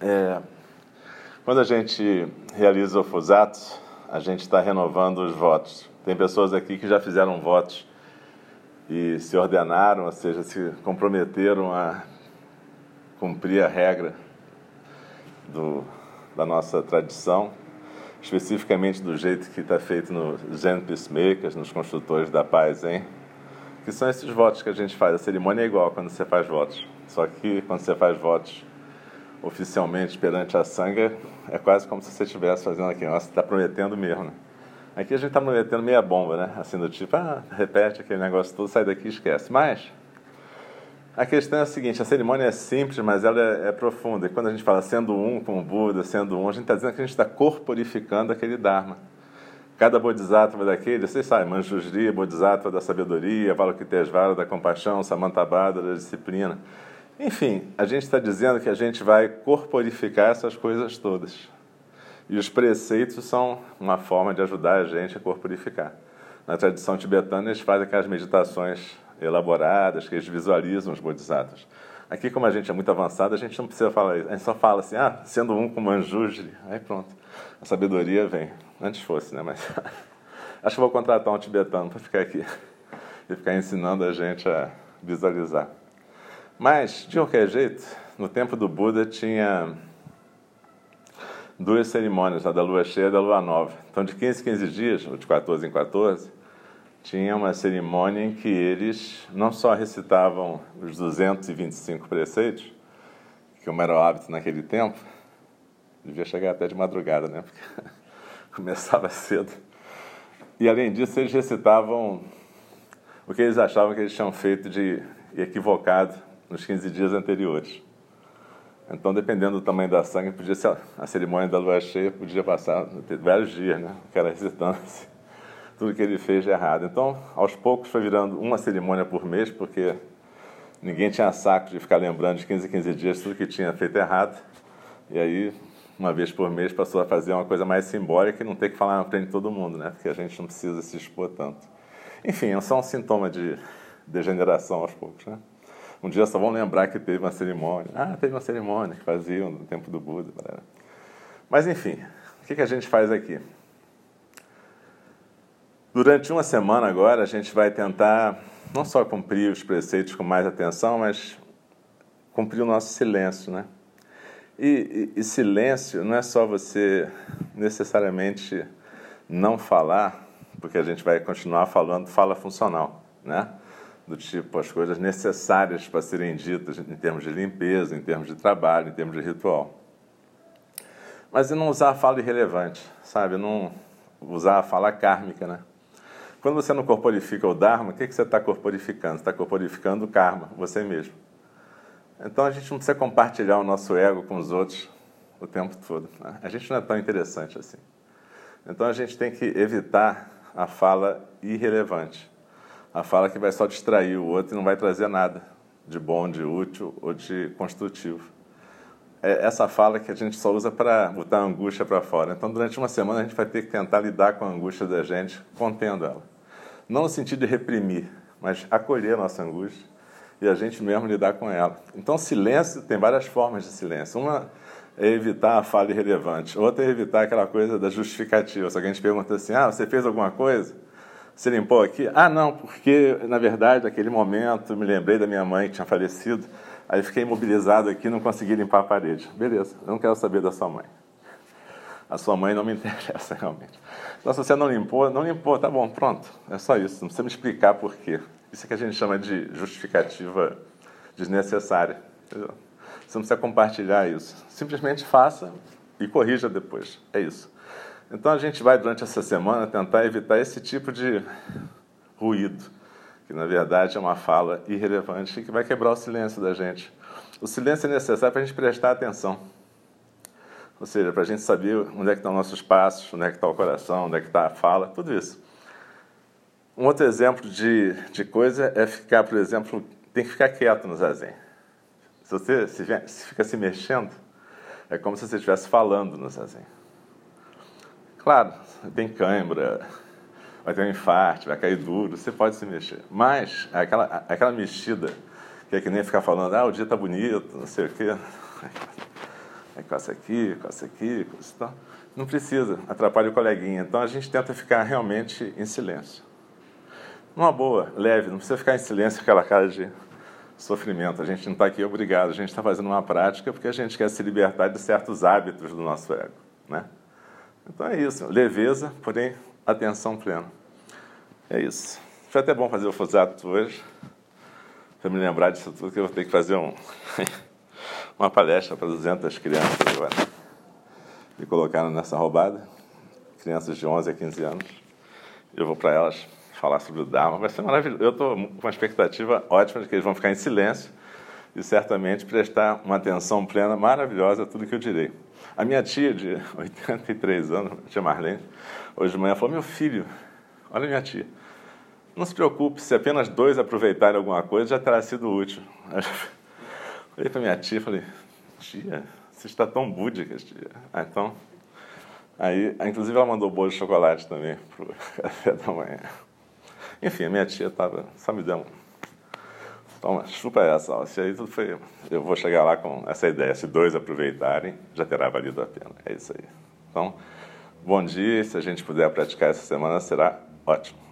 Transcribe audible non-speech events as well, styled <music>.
É, quando a gente realiza o Fusato, a gente está renovando os votos. Tem pessoas aqui que já fizeram votos e se ordenaram, ou seja, se comprometeram a cumprir a regra do, da nossa tradição, especificamente do jeito que está feito nos Zen Peacemakers, nos construtores da paz, hein? Que são esses votos que a gente faz. A cerimônia é igual quando você faz votos, só que quando você faz votos oficialmente perante a sanga, é quase como se você estivesse fazendo aqui, você está prometendo mesmo, né? Aqui a gente está prometendo meia bomba, né? Assim do tipo, ah, repete aquele negócio todo, sai daqui e esquece. Mas a questão é a seguinte: a cerimônia é simples, mas ela é, é profunda. E quando a gente fala sendo um com o Buda, sendo um, a gente está dizendo que a gente está corporificando aquele Dharma. Cada bodhisattva daquele, vocês sabem, Manjusri, bodhisattva da sabedoria, Valokitesvara da compaixão, Samantabhadra da disciplina. Enfim, a gente está dizendo que a gente vai corporificar essas coisas todas. E os preceitos são uma forma de ajudar a gente a corporificar. Na tradição tibetana, eles fazem aquelas meditações elaboradas, que eles visualizam os bodhisattvas. Aqui, como a gente é muito avançado, a gente não precisa falar isso. A gente só fala assim, ah, sendo um com manjujri, aí pronto. A sabedoria vem. Antes fosse, né? Mas <laughs> acho que vou contratar um tibetano para ficar aqui <laughs> e ficar ensinando a gente a visualizar. Mas, de qualquer jeito, no tempo do Buda tinha duas cerimônias, a da lua cheia e da lua nova. Então, de 15 em 15 dias, ou de 14 em 14, tinha uma cerimônia em que eles não só recitavam os 225 preceitos, que era o hábito naquele tempo, devia chegar até de madrugada, né? Porque <laughs> começava cedo. E além disso, eles recitavam o que eles achavam que eles tinham feito de equivocado nos 15 dias anteriores. Então, dependendo do tamanho da sangue, podia ser a cerimônia da lua cheia podia passar vários dias, né? O cara recitando assim, tudo que ele fez de errado. Então, aos poucos foi virando uma cerimônia por mês, porque ninguém tinha saco de ficar lembrando de 15 em 15 dias tudo que tinha feito errado. E aí, uma vez por mês, passou a fazer uma coisa mais simbólica e não ter que falar na frente de todo mundo, né? Porque a gente não precisa se expor tanto. Enfim, é só um sintoma de degeneração aos poucos, né? Um dia só vão lembrar que teve uma cerimônia. Ah, teve uma cerimônia que faziam no tempo do Buda. Mas enfim, o que, que a gente faz aqui? Durante uma semana agora, a gente vai tentar não só cumprir os preceitos com mais atenção, mas cumprir o nosso silêncio, né? E, e, e silêncio não é só você necessariamente não falar, porque a gente vai continuar falando fala funcional, né? Do tipo as coisas necessárias para serem ditas em termos de limpeza, em termos de trabalho, em termos de ritual. Mas e não usar a fala irrelevante, sabe? Não usar a fala kármica, né? Quando você não corporifica o Dharma, o que, que você está corporificando? Você está corporificando o karma, você mesmo. Então a gente não precisa compartilhar o nosso ego com os outros o tempo todo. Né? A gente não é tão interessante assim. Então a gente tem que evitar a fala irrelevante a fala que vai só distrair o outro e não vai trazer nada de bom, de útil ou de construtivo. É essa fala que a gente só usa para botar a angústia para fora. Então, durante uma semana, a gente vai ter que tentar lidar com a angústia da gente, contendo ela. Não no sentido de reprimir, mas acolher a nossa angústia e a gente mesmo lidar com ela. Então, silêncio tem várias formas de silêncio. Uma é evitar a fala irrelevante, outra é evitar aquela coisa da justificativa. Se alguém te pergunta assim, ah, você fez alguma coisa? Você limpou aqui? Ah, não, porque na verdade, naquele momento, me lembrei da minha mãe que tinha falecido, aí fiquei imobilizado aqui não consegui limpar a parede. Beleza, eu não quero saber da sua mãe. A sua mãe não me <laughs> interessa realmente. Então, se você não limpou, não limpou, tá bom, pronto. É só isso, não precisa me explicar por quê. Isso é que a gente chama de justificativa desnecessária. Entendeu? Você não precisa compartilhar isso. Simplesmente faça e corrija depois. É isso. Então a gente vai, durante essa semana, tentar evitar esse tipo de ruído, que na verdade é uma fala irrelevante que vai quebrar o silêncio da gente. O silêncio é necessário para a gente prestar atenção. Ou seja, para a gente saber onde é que estão nossos passos, onde é que está o coração, onde é que está a fala, tudo isso. Um outro exemplo de, de coisa é ficar, por exemplo, tem que ficar quieto no zazen. Se você se, se fica se mexendo, é como se você estivesse falando no zazen. Claro, tem cãibra, vai ter um infarto, vai cair duro, você pode se mexer. Mas aquela, aquela mexida, que é que nem ficar falando, ah, o dia está bonito, não sei o quê. Aí coça aqui, coça aqui, coça tal. Não precisa, atrapalha o coleguinha. Então a gente tenta ficar realmente em silêncio. Numa boa, leve, não precisa ficar em silêncio com aquela cara de sofrimento. A gente não está aqui obrigado, a gente está fazendo uma prática porque a gente quer se libertar de certos hábitos do nosso ego. Né? Então é isso, leveza, porém atenção plena. É isso. Foi até bom fazer o Fusato hoje, para me lembrar disso tudo, que eu vou ter que fazer um, <laughs> uma palestra para 200 crianças agora. Me colocaram nessa roubada, crianças de 11 a 15 anos. Eu vou para elas falar sobre o Dharma. Vai ser maravilhoso. Eu estou com uma expectativa ótima de que eles vão ficar em silêncio e certamente prestar uma atenção plena, maravilhosa a tudo que eu direi. A minha tia, de <laughs> 83 anos, tia Marlene, hoje de manhã falou: Meu filho, olha minha tia, não se preocupe, se apenas dois aproveitarem alguma coisa, já terá sido útil. <laughs> Olhei para minha tia e falei: Tia, você está tão búdica, tia. Ah, então. Aí, inclusive, ela mandou bolo de chocolate também para o <laughs> café da manhã. Enfim, a minha tia estava, só me deu um. Toma, chupa essa. Se aí tudo foi. Eu vou chegar lá com essa ideia. Se dois aproveitarem, já terá valido a pena. É isso aí. Então, bom dia. Se a gente puder praticar essa semana, será ótimo.